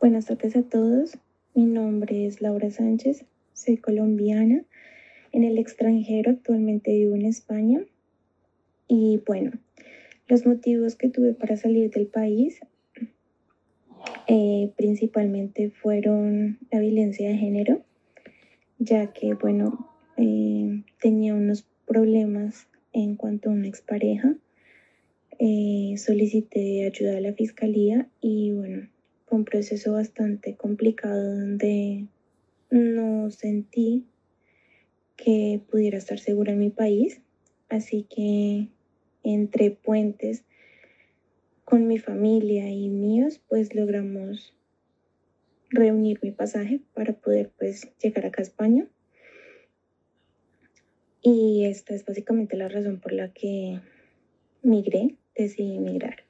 Buenas tardes a todos. Mi nombre es Laura Sánchez. Soy colombiana. En el extranjero actualmente vivo en España. Y bueno, los motivos que tuve para salir del país eh, principalmente fueron la violencia de género, ya que bueno, eh, tenía unos problemas en cuanto a una expareja. Eh, solicité ayuda a la fiscalía y bueno, fue un proceso bastante complicado donde no sentí que pudiera estar segura en mi país, así que entre puentes con mi familia y míos, pues logramos reunir mi pasaje para poder pues llegar acá a España. Y esta es básicamente la razón por la que migré, decidí migrar.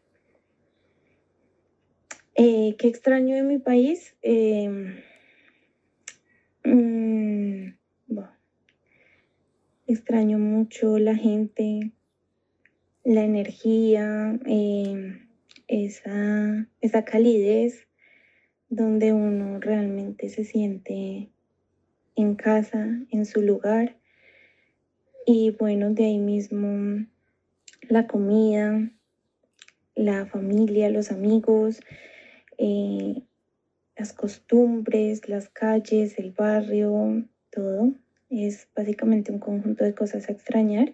Eh, ¿Qué extraño de mi país? Em, mm, extraño mucho la gente, la energía, em, esa, esa calidez donde uno realmente se siente en casa, en su lugar. Y bueno, de ahí mismo la comida, la familia, los amigos, eh, las costumbres, las calles, el barrio, todo. Es básicamente un conjunto de cosas a extrañar,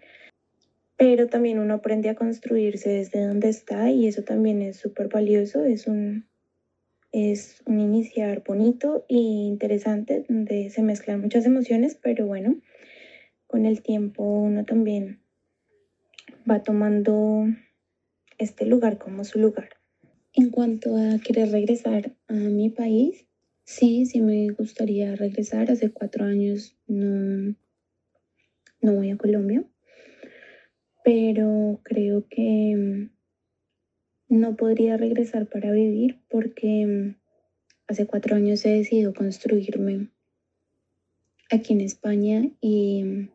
pero también uno aprende a construirse desde donde está y eso también es súper valioso, es un, es un iniciar bonito e interesante donde se mezclan muchas emociones, pero bueno, con el tiempo uno también va tomando este lugar como su lugar. En cuanto a querer regresar a mi país, sí, sí me gustaría regresar. Hace cuatro años no, no voy a Colombia, pero creo que mm, no podría regresar para vivir porque mm, hace cuatro años he decidido construirme aquí en España y, mm,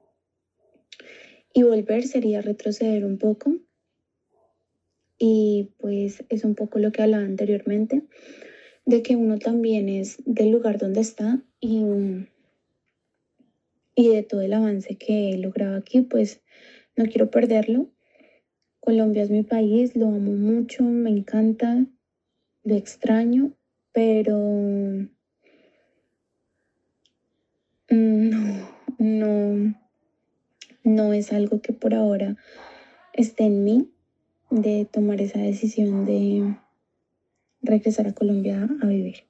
y volver sería retroceder un poco y pues es un poco lo que hablaba anteriormente, de que uno también es del lugar donde está y, y de todo el avance que he logrado aquí, pues no quiero perderlo. Colombia es mi país, lo amo mucho, me encanta, lo extraño, pero no, no, no es algo que por ahora esté en mí de tomar esa decisión de regresar a Colombia a vivir.